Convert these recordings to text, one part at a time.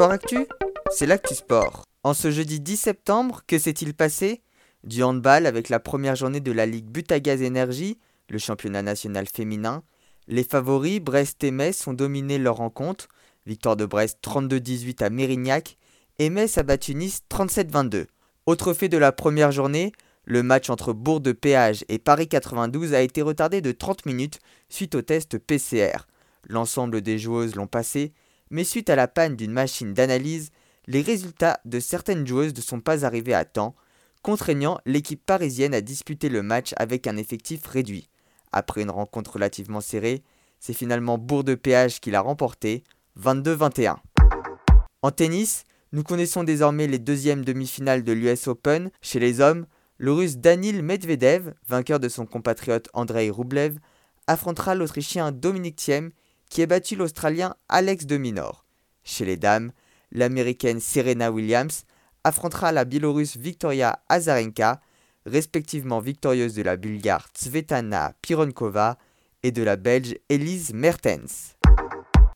Sport Actu, c'est l'actu sport. En ce jeudi 10 septembre, que s'est-il passé? Du handball avec la première journée de la Ligue Butagaz Énergie, le championnat national féminin. Les favoris, Brest et Metz, ont dominé leur rencontre. Victoire de Brest 32-18 à Mérignac et Metz a battu Nice 37-22. Autre fait de la première journée, le match entre Bourg de Péage et Paris 92 a été retardé de 30 minutes suite au test PCR. L'ensemble des joueuses l'ont passé, mais suite à la panne d'une machine d'analyse, les résultats de certaines joueuses ne sont pas arrivés à temps, contraignant l'équipe parisienne à disputer le match avec un effectif réduit. Après une rencontre relativement serrée, c'est finalement Bourg de Péage qui l'a remporté, 22-21. En tennis, nous connaissons désormais les deuxièmes demi-finales de l'US Open. Chez les hommes, le russe Danil Medvedev, vainqueur de son compatriote Andrei Rublev, affrontera l'Autrichien Dominic Thiem qui a battu l'Australien Alex de Minor. Chez les dames, l'Américaine Serena Williams affrontera la Biélorusse Victoria Azarenka, respectivement victorieuse de la Bulgare Tsvetana Pironkova et de la Belge Elise Mertens.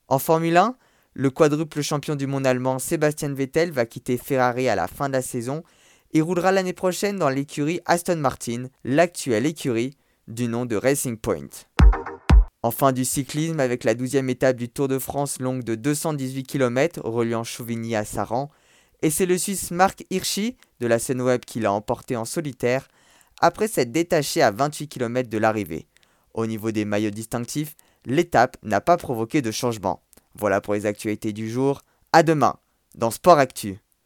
En Formule 1, le quadruple champion du monde allemand Sébastien Vettel va quitter Ferrari à la fin de la saison et roulera l'année prochaine dans l'écurie Aston Martin, l'actuelle écurie du nom de Racing Point. Enfin du cyclisme avec la douzième étape du Tour de France longue de 218 km reliant Chauvigny à Saran. Et c'est le Suisse Marc Hirschi de la scène web qui l'a emporté en solitaire après s'être détaché à 28 km de l'arrivée. Au niveau des maillots distinctifs, l'étape n'a pas provoqué de changement. Voilà pour les actualités du jour. À demain dans Sport Actu.